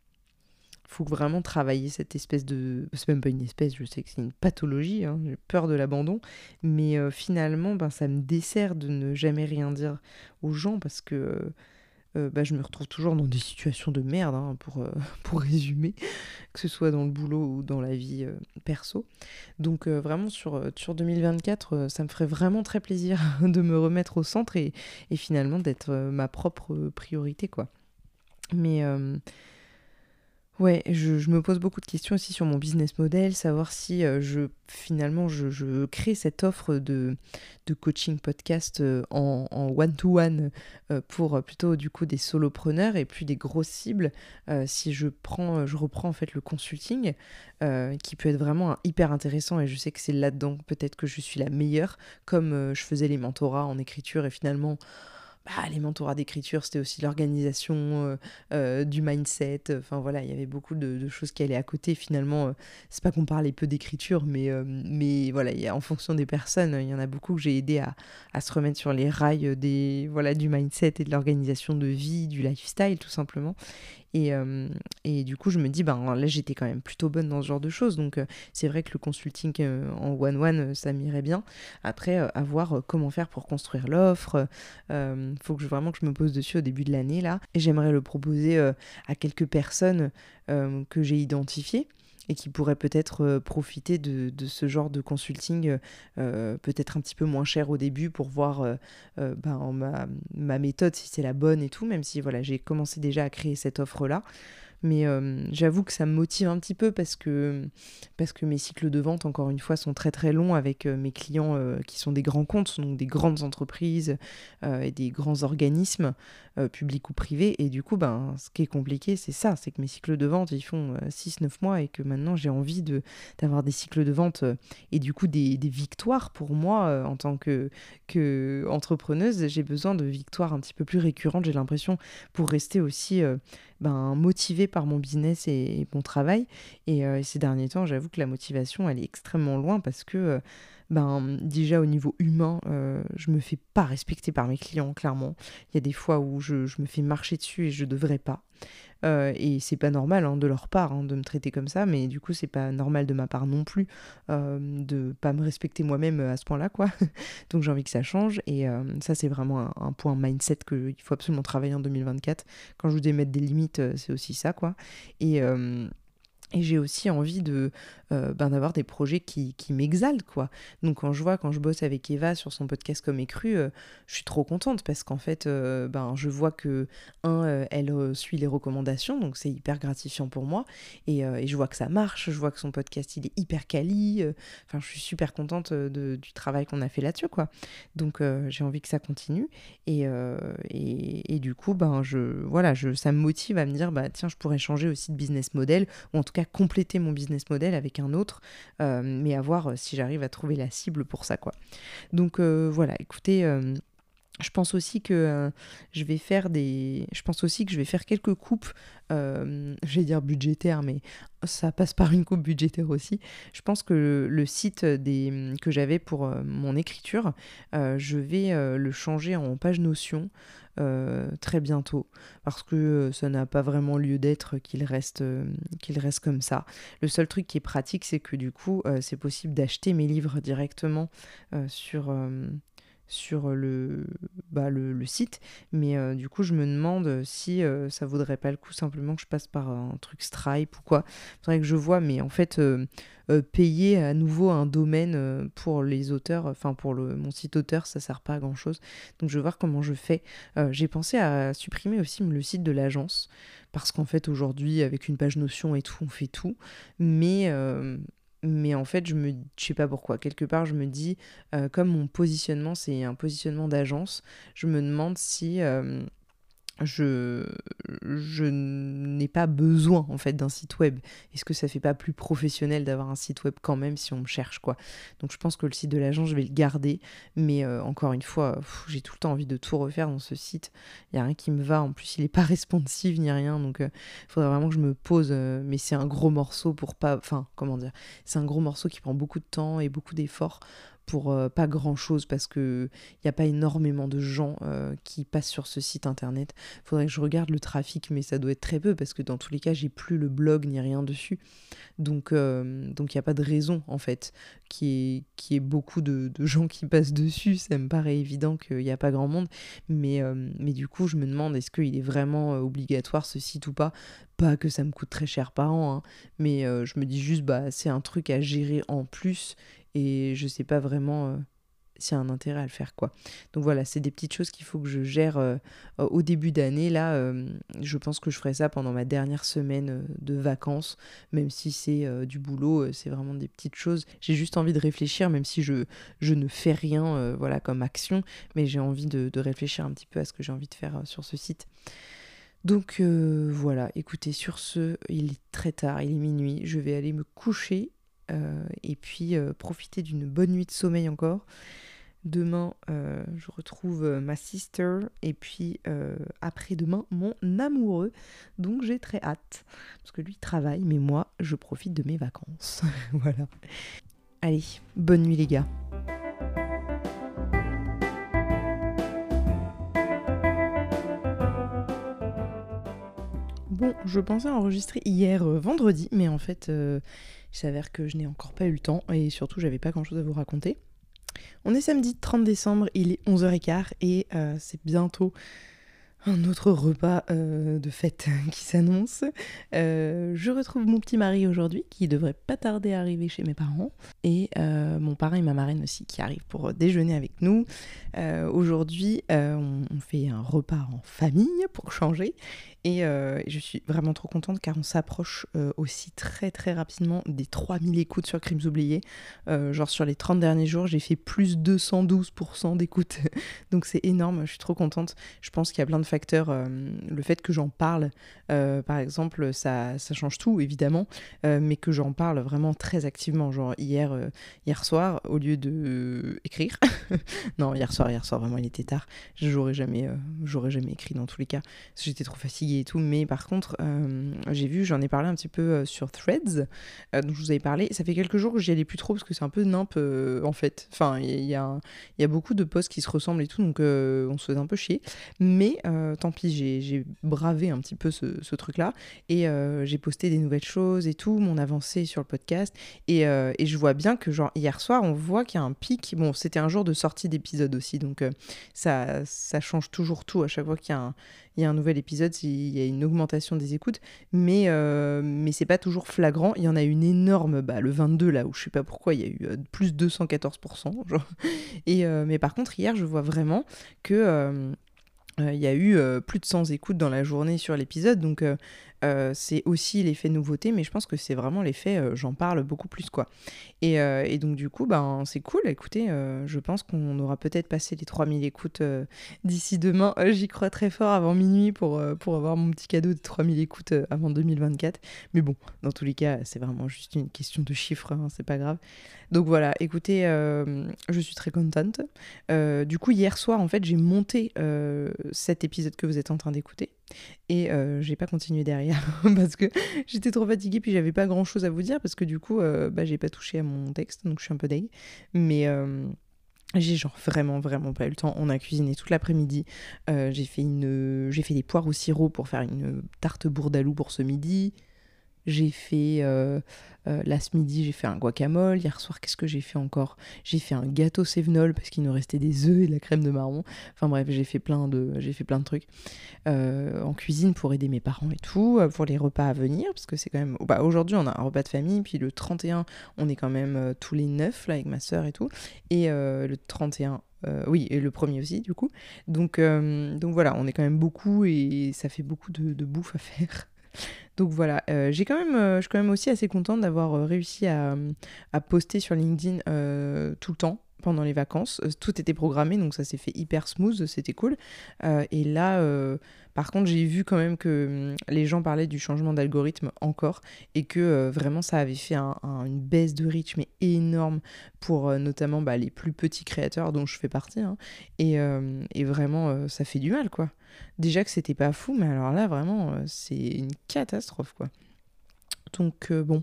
faut vraiment travailler cette espèce de, c'est même pas une espèce, je sais que c'est une pathologie, hein, j'ai peur de l'abandon, mais euh, finalement, ben ça me dessert de ne jamais rien dire aux gens parce que euh, bah, je me retrouve toujours dans des situations de merde, hein, pour, euh, [laughs] pour résumer, que ce soit dans le boulot ou dans la vie euh, perso. Donc vraiment sur, sur 2024, ça me ferait vraiment très plaisir [laughs] de me remettre au centre et, et finalement d'être ma propre priorité. quoi. Mais Ouais, je, me pose beaucoup de questions aussi sur mon business model, savoir si euh, je finalement je, crée cette offre de, de coaching podcast euh, en one-to-one euh, pour plutôt du coup des solopreneurs et puis des grosses cibles. si je prends, je reprends en fait le consulting, qui peut être vraiment hyper intéressant et je sais que c'est là-dedans peut-être que je suis la meilleure, comme je faisais les mentorats en écriture et finalement bah, les mentorats d'écriture, c'était aussi l'organisation euh, euh, du mindset. Enfin voilà, il y avait beaucoup de, choses qui allaient à côté. Finalement, c'est pas qu'on parlait peu d'écriture, mais, voilà, en fonction des personnes, il y en a beaucoup que j'ai aidé à, à, se remettre sur les rails du mindset et de l'organisation de vie, du lifestyle tout simplement. Et, euh, et, du coup, je me dis, ben là, j'étais quand même plutôt bonne dans ce genre de choses. Donc, euh, c'est vrai que le consulting euh, en one-one, ça m'irait bien. Après, à voir comment faire pour construire l'offre. Il faut que je, vraiment que je me pose dessus au début de l'année, là. Et j'aimerais le proposer à quelques personnes que j'ai identifiées et qui pourraient peut-être euh, profiter de, ce genre de consulting euh, euh, peut-être un petit peu moins cher au début pour voir ben, ma, méthode si c'est la bonne et tout, même si voilà, j'ai commencé déjà à créer cette offre-là. Mais euh, j'avoue que ça me motive un petit peu parce que, parce que mes cycles de vente, encore une fois, sont très très longs avec euh, mes clients euh, qui sont des grands comptes, donc des grandes entreprises et des grands organismes, publics ou privés. Et du coup, ben, ce qui est compliqué, c'est ça, c'est que mes cycles de vente, ils font 6-9 mois et que maintenant j'ai envie de, d'avoir des cycles de vente et du coup des, des victoires pour moi en tant que, que. J'ai besoin de victoires un petit peu plus récurrentes, j'ai l'impression, pour rester aussi ben, motivée par mon business et, mon travail. Euh, et, ces derniers temps, j'avoue que la motivation, elle est extrêmement loin parce que, euh, ben, déjà au niveau humain, euh, je me fais pas respecter par mes clients, clairement. Il y a des fois où je, me fais marcher dessus et je devrais pas. Euh, et c'est pas normal hein, de leur part hein, de me traiter comme ça, mais du coup, c'est pas normal de ma part non plus euh, de pas me respecter moi-même à ce point-là, quoi. [laughs] Donc j'ai envie que ça change, et euh, ça, c'est vraiment un, point mindset qu'il faut absolument travailler en 2024. Quand je vous dis mettre des limites, c'est aussi ça, quoi. Et. Et j'ai aussi envie de euh, ben, d'avoir des projets qui, qui m'exaltent, quoi. Donc quand je vois, quand je bosse avec Eva sur son podcast Comme Écru, euh, je suis trop contente parce qu'en fait, euh, ben, je vois que, un, elle suit les recommandations, donc c'est hyper gratifiant pour moi. Et, et, je vois que ça marche, je vois que son podcast, il est hyper quali. Enfin, je suis super contente de, du travail qu'on a fait là-dessus, quoi. Donc j'ai envie que ça continue. Et, et, et, du coup, ben, je, voilà, je, ça me motive à me dire, bah, tiens, je pourrais changer aussi de business model, ou en tout cas compléter mon business model avec autre, euh, mais à voir euh, si j'arrive à trouver la cible pour ça, quoi. Donc euh, voilà, écoutez. Je pense aussi que je vais faire des. Je pense aussi que je vais faire quelques coupes, euh, [laughs] je vais dire budgétaires, mais ça passe par une coupe budgétaire aussi. Je pense que le, site des, que j'avais pour mon écriture, je vais le changer en page Notion. Euh, très bientôt parce que euh, ça n'a pas vraiment lieu d'être qu'il reste, euh, qu'il reste comme ça. Le seul truc qui est pratique, c'est que du coup, c'est possible d'acheter mes livres directement sur sur le, bah, le, site. Mais euh, du coup, je me demande si euh, ça vaudrait pas le coup simplement que je passe par un truc Stripe ou quoi. Faudrait que je vois, mais en fait, euh, payer à nouveau un domaine pour les auteurs, enfin pour le, mon site auteur, ça sert pas à grand chose. Donc je vais voir comment je fais. J'ai pensé à supprimer aussi le site de l'agence parce qu'en fait, aujourd'hui, avec une page Notion et tout, on fait tout. Mais mais en fait, je me, je sais pas pourquoi. Quelque part, je me dis, euh, comme mon positionnement, c'est un positionnement d'agence, je me demande si euh, je, je n'ai pas besoin en fait d'un site web. Est-ce que ça fait pas plus professionnel d'avoir un site web quand même si on me cherche quoi? Donc je pense que le site de l'agence je vais le garder, mais euh, encore une fois j'ai tout le temps envie de tout refaire dans ce site. Il y a rien qui me va. En plus il est pas [laughs] responsive ni rien, donc il euh, faudrait vraiment que je me pose. Euh, mais c'est un gros morceau pour pas, enfin comment dire, c'est un gros morceau qui prend beaucoup de temps et beaucoup d'efforts pour euh, pas grand chose parce que il n'y a pas énormément de gens euh, qui passent sur ce site internet. Faudrait que je regarde le trafic, mais ça doit être très peu parce que dans tous les cas, j'ai plus le blog ni rien dessus. Donc euh, donc il n'y a pas de raison en fait qui est qui beaucoup de, gens qui [laughs] passent dessus. Ça me paraît évident qu'il n'y a pas grand monde, mais mais du coup, je me demande est-ce qu'il est vraiment obligatoire ce site ou pas? Pas que ça me coûte très cher par an, hein, mais je me dis juste bah c'est un truc à gérer en plus et je sais pas vraiment euh, s'il y a un intérêt à le faire quoi. Donc voilà, c'est des petites choses qu'il faut que je gère euh, au début d'année. Là, euh, je pense que je ferai ça pendant ma dernière semaine de vacances, même si c'est du boulot, c'est vraiment des petites choses. J'ai juste envie de réfléchir, même si je, je ne fais rien voilà, comme action, mais j'ai envie de, réfléchir un petit peu à ce que j'ai envie de faire sur ce site. Donc voilà, écoutez, sur ce, il est très tard, il est minuit, je vais aller me coucher et puis euh, profiter d'une bonne nuit de sommeil encore. Demain, euh, je retrouve euh, ma sister et puis euh, après-demain, mon amoureux. Donc j'ai très hâte. Parce que lui travaille, mais moi, je profite de mes vacances. [laughs] voilà. Allez, bonne nuit les gars. Bon, je pensais enregistrer hier vendredi, mais en fait, il s'avère que je n'ai encore pas eu le temps et surtout, j'avais pas grand chose à vous raconter. On est samedi 30 décembre, il est 11h15 et euh, c'est bientôt un autre repas euh, de fête [laughs] qui s'annonce. Euh, je retrouve mon petit mari aujourd'hui qui devrait pas tarder à arriver chez mes parents et mon parrain et ma marraine aussi qui arrivent pour déjeuner avec nous. aujourd'hui, on, fait un repas en famille pour changer euh, et je suis vraiment trop contente car on s'approche euh, aussi très très rapidement des 3000 écoutes sur Crimes oubliés. Euh, genre sur les 30 derniers jours, j'ai fait plus 212% d'écoutes. [laughs] Donc c'est énorme, je suis trop contente. Je pense qu'il y a plein de facteurs. Le fait que j'en parle, par exemple, ça, change tout évidemment, mais que j'en parle vraiment très activement. Genre hier, hier soir, au lieu de écrire, [laughs] non, hier soir, hier soir, vraiment il était tard, j'aurais jamais, j'aurais jamais écrit dans tous les cas. J'étais trop fatiguée et tout. Mais par contre, euh, j'ai vu, j'en ai parlé un petit peu euh, sur Threads, euh, dont je vous avais parlé. Ça fait quelques jours que j'y allais plus trop parce que c'est un peu nimp en fait. Enfin, il y, a, y a beaucoup de posts qui se ressemblent et tout, donc on se faisait un peu chier. Mais tant pis, j'ai bravé un petit peu ce, truc-là et j'ai posté des nouvelles choses et tout, mon avancée sur le podcast. Et, et je vois bien que, genre, hier soir, on voit qu'il y a un pic. Bon, c'était un jour de sortie d'épisode aussi, donc ça, change toujours tout à chaque fois qu'il y a un nouvel épisode, il y a une augmentation des écoutes, mais, euh, mais c'est pas toujours flagrant. Il y en a une énorme, bah, le 22 là, où je sais pas pourquoi, il y a eu euh, plus de 214%. Genre. Et, euh, mais par contre, hier, je vois vraiment que il y a eu plus de 100 écoutes dans la journée sur l'épisode, donc euh, c'est aussi l'effet nouveauté, mais je pense que c'est vraiment l'effet euh, j'en parle beaucoup plus quoi. Et, euh, donc du coup, ben, c'est cool, écoutez, je pense qu'on aura peut-être passé les 3000 écoutes d'ici demain. J'y crois très fort avant minuit pour, pour avoir mon petit cadeau de 3000 écoutes avant 2024. Mais bon, dans tous les cas, c'est vraiment juste une question de chiffres, hein, c'est pas grave. Donc voilà, écoutez, je suis très contente. du coup, hier soir, en fait, j'ai monté cet épisode que vous êtes en train d'écouter. Et euh, j'ai pas continué derrière [laughs] parce que j'étais trop fatiguée puis j'avais pas grand chose à vous dire parce que du coup euh, bah, j'ai pas touché à mon texte donc je suis un peu deg. Mais euh, j'ai genre vraiment vraiment pas eu le temps. On a cuisiné toute l'après-midi. j'ai fait une j'ai fait des poires au sirop pour faire une tarte bourdalou pour ce midi. J'ai fait, euh, euh, midi, j'ai fait un guacamole. Hier soir, qu'est-ce que j'ai fait encore? J'ai fait un gâteau sévenol parce qu'il nous restait des œufs et de la crème de marron. Enfin bref, j'ai fait plein de, j'ai fait plein de trucs euh, en cuisine pour aider mes parents et tout, pour les repas à venir parce que c'est quand même. Bah, aujourd'hui, on a un repas de famille, puis le 31, on est quand même tous les neuf là avec ma soeur et tout. Et le 31, oui, et le premier aussi, du coup. Donc, donc voilà, on est quand même beaucoup et ça fait beaucoup de bouffe à faire. Donc voilà, euh, j'ai quand même, euh, je suis quand même aussi assez contente d'avoir euh, réussi à, à, poster sur LinkedIn tout le temps pendant les vacances. Tout était programmé, donc ça s'est fait hyper smooth, c'était cool. et là, par contre, j'ai vu quand même que hum, les gens parlaient du changement d'algorithme encore et que euh, vraiment ça avait fait une baisse de mais énorme pour euh, notamment bah, les plus petits créateurs dont je fais partie. Hein. Euh, et, vraiment, ça fait du mal quoi. Déjà que c'était pas fou, mais alors là vraiment, c'est une catastrophe quoi. Donc bon.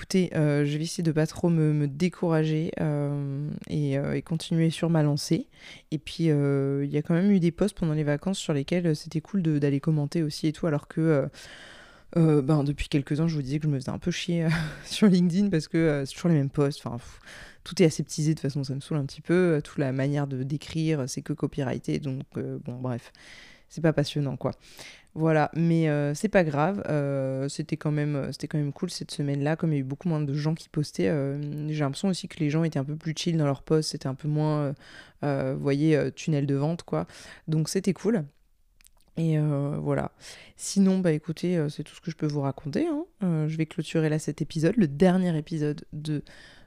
Écoutez, euh, je vais essayer de pas trop me, décourager euh, euh, et, continuer sur ma lancée. Et puis, il y a quand même eu des posts pendant les vacances sur lesquels c'était cool d'aller commenter aussi et tout, alors que ben, depuis quelques temps, je vous disais que je me faisais un peu chier [laughs] sur LinkedIn parce que c'est toujours les mêmes posts. Enfin, tout est aseptisé, de façon, ça me saoule un petit peu. Toute la manière de décrire, c'est que copyrighté. Donc, bon, bref, c'est pas passionnant, quoi. Voilà, mais euh, c'est pas grave. Euh, c'était quand même, euh, c'était quand même cool cette semaine-là, comme il y a eu beaucoup moins de gens qui postaient. j'ai l'impression aussi que les gens étaient un peu plus chill dans leur post, c'était un peu moins, vous voyez, tunnel de vente, quoi. Donc c'était cool. Et voilà. Sinon, bah écoutez, c'est tout ce que je peux vous raconter. Hein. je vais clôturer là cet épisode, le dernier épisode de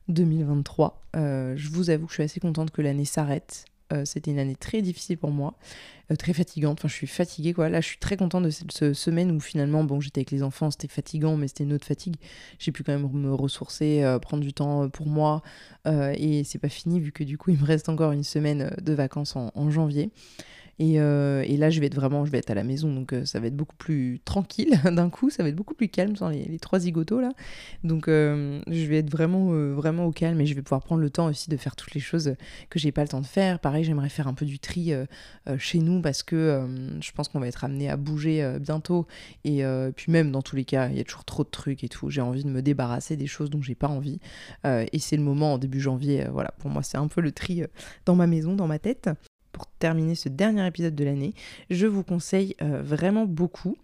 2023. je vous avoue que je suis assez contente que l'année s'arrête. C'était une année très difficile pour moi, très fatigante. Enfin, je suis fatiguée, quoi. Là, je suis très contente de cette semaine où finalement, bon, j'étais avec les enfants, c'était fatigant, mais c'était une autre fatigue. J'ai pu quand même me ressourcer, prendre du temps pour moi. et c'est pas fini, vu que du coup, il me reste encore une semaine de vacances en janvier. Euh, et, là, je vais être vraiment, je vais être à la maison, donc euh, ça va être beaucoup plus tranquille [laughs] d'un coup, ça va être beaucoup plus calme sans les, trois zigotos là. Donc euh, je vais être vraiment, vraiment au calme et je vais pouvoir prendre le temps aussi de faire toutes les choses que j'ai pas le temps de faire. Pareil, j'aimerais faire un peu du tri chez nous parce que je pense qu'on va être amené à bouger bientôt. Et puis même dans tous les cas, il y a toujours trop de trucs et tout. J'ai envie de me débarrasser des choses dont j'ai pas envie. et c'est le moment en début janvier. voilà, pour moi, c'est un peu le tri dans ma maison, dans ma tête pour terminer ce dernier épisode de l'année, je vous conseille euh, vraiment beaucoup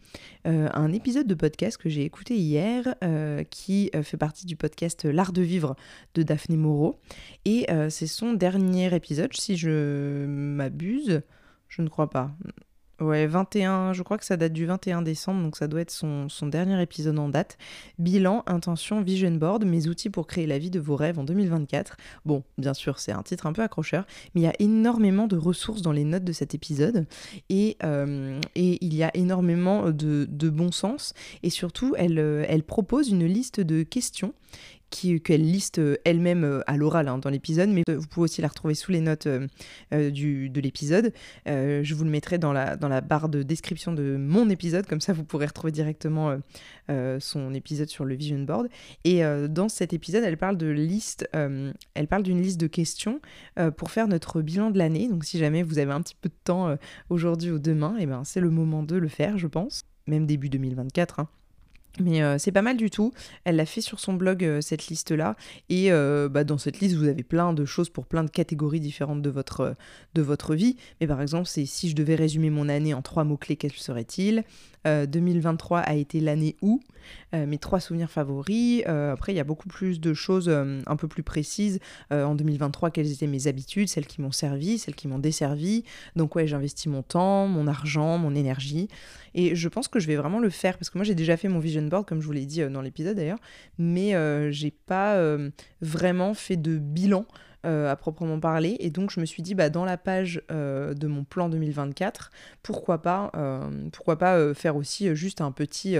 euh, un épisode de podcast que j'ai écouté hier euh, qui fait partie du podcast L'Art de vivre de Daphné Moreau. Et c'est son dernier épisode, si je m'abuse. Je ne crois pas. Ouais, 21, je crois que ça date du 21 décembre, donc ça doit être son, dernier épisode en date. Bilan, intention, vision board, mes outils pour créer la vie de vos rêves en 2024. Bon, bien sûr, c'est un titre un peu accrocheur, mais il y a énormément de ressources dans les notes de cet épisode et, euh, il y a énormément de, bon sens et surtout, elle, euh, elle propose une liste de questions qu'elle liste euh, elle-même euh, à l'oral hein, dans l'épisode, mais vous pouvez aussi la retrouver sous les notes euh, du, de l'épisode. je vous le mettrai dans la, dans la barre de description de mon épisode, comme ça vous pourrez retrouver directement son épisode sur le vision board. Et dans cet épisode, elle parle de liste, elle parle d'une liste de questions pour faire notre bilan de l'année. Donc si jamais vous avez un petit peu de temps aujourd'hui ou demain, et eh ben c'est le moment de le faire, je pense, même début 2024. Hein. Mais euh, c'est pas mal du tout. Elle l'a fait sur son blog, euh, cette liste-là. Et euh, bah, dans cette liste, vous avez plein de choses pour plein de catégories différentes de votre, de votre vie. Mais par exemple, c'est si je devais résumer mon année en trois mots-clés, quels seraient-ils? 2023 a été l'année où Mes trois souvenirs favoris. après, il y a beaucoup plus de choses un peu plus précises. en 2023, quelles étaient mes habitudes, celles qui m'ont servi, celles qui m'ont desservi. Donc ouais, j'investis mon temps, mon argent, mon énergie. Et je pense que je vais vraiment le faire parce que moi j'ai déjà fait mon vision board comme je vous l'ai dit euh, dans l'épisode d'ailleurs, mais euh, j'ai pas euh, vraiment fait de bilan. À proprement parler. Et donc je me suis dit, bah, dans la page de mon plan 2024, pourquoi pas, pas faire aussi juste un petit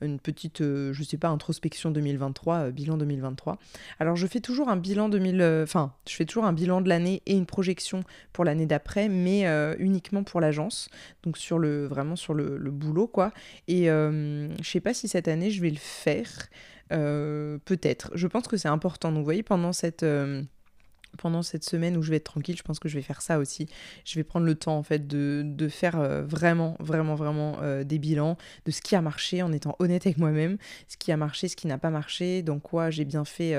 une petite, euh, je sais pas, introspection 2023, euh, bilan 2023. Alors je fais toujours un bilan 2000, euh, enfin, je fais toujours un bilan de l'année et une projection pour l'année d'après, mais uniquement pour l'agence, donc sur le, vraiment sur le, boulot, quoi. Et je sais pas si cette année je vais le faire, peut-être. Je pense que c'est important. Donc vous voyez, pendant cette pendant cette semaine où je vais être tranquille, je pense que je vais faire ça aussi. Je vais prendre le temps en fait de, faire euh, vraiment, vraiment, vraiment euh, des bilans de ce qui a marché en étant honnête avec moi-même, ce qui a marché, ce qui n'a pas marché, dans quoi j'ai bien fait.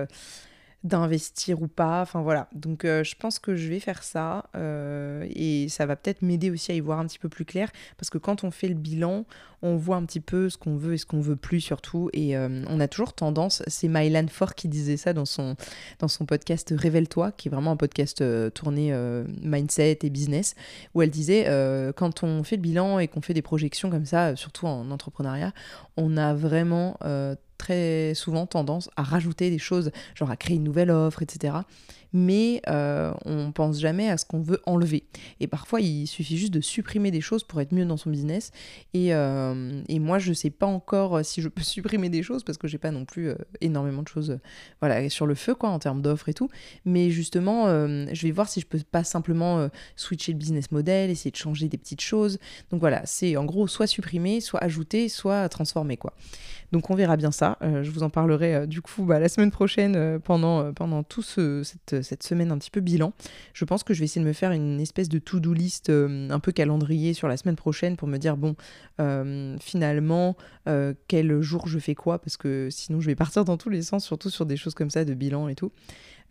D'investir ou pas. Enfin voilà. Donc euh, je pense que je vais faire ça euh, et ça va peut-être m'aider aussi à y voir un petit peu plus clair parce que quand on fait le bilan, on voit un petit peu ce qu'on veut et ce qu'on veut plus surtout et euh, on a toujours tendance, c'est Mylan Fort qui disait ça dans son, dans son podcast Révèle-toi, qui est vraiment un podcast tourné mindset et business, où elle disait quand on fait le bilan et qu'on fait des projections comme ça, surtout en entrepreneuriat, on a vraiment très souvent tendance à rajouter des choses, genre à créer une nouvelle offre, etc mais euh, on pense jamais à ce qu'on veut enlever. Et parfois, il suffit juste de supprimer des choses pour être mieux dans son business. Et, euh, et moi, je sais pas encore si je peux [laughs] supprimer des choses parce que j'ai pas non plus euh, énormément de choses voilà, sur le feu, quoi, en termes d'offres et tout. Mais justement, je vais voir si je peux pas simplement switcher le business model, essayer de changer des petites choses. Donc voilà, c'est en gros soit supprimer, soit ajouter, soit transformer, quoi. Donc on verra bien ça. je vous en parlerai du coup bah, la semaine prochaine pendant, pendant tout ce, cette, cette semaine un petit peu bilan. Je pense que je vais essayer de me faire une espèce de to-do list euh, un peu calendrier sur la semaine prochaine pour me dire, bon, euh, finalement, euh, quel jour je fais quoi, parce que sinon je vais partir dans tous les sens, surtout sur des choses comme ça, de bilan et tout.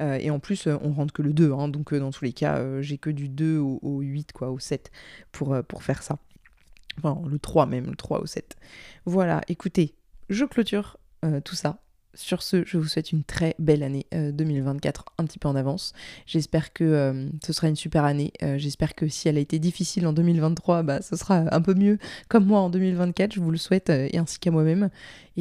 et en plus, on rentre que le 2, hein, donc dans tous les cas, j'ai que du 2 au, au, 8, quoi, au 7 pour, pour faire ça. Enfin, le 3 même, le 3 au 7. Voilà, écoutez, je clôture tout ça Sur ce, je vous souhaite une très belle année 2024, un petit peu en avance. J'espère que ce sera une super année. J'espère que si elle a été difficile en 2023, bah, ce sera un peu mieux comme moi en 2024. Je vous le souhaite et ainsi qu'à moi-même.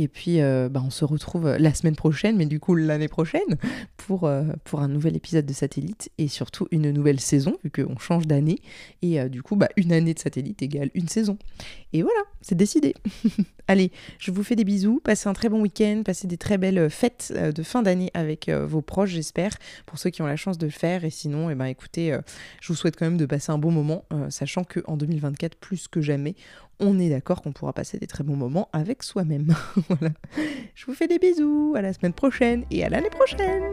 Et puis, euh, bah, on se retrouve la semaine prochaine, mais du coup l'année prochaine, pour, euh, pour un nouvel épisode de Satellite et surtout une nouvelle saison, vu qu'on change d'année. Et euh, du coup, bah, une année de Satellite égale une saison. Et voilà, c'est décidé. [laughs] Allez, je vous fais des bisous, passez un très bon week-end, passez des très belles fêtes de fin d'année avec vos proches, j'espère, pour ceux qui ont la chance de le faire. Et sinon, eh ben, écoutez, je vous souhaite quand même de passer un bon moment, sachant qu'en 2024, plus que jamais, on est d'accord qu'on pourra passer des très bons moments avec soi-même. [laughs] voilà. Je vous fais des bisous, à la semaine prochaine et à l'année prochaine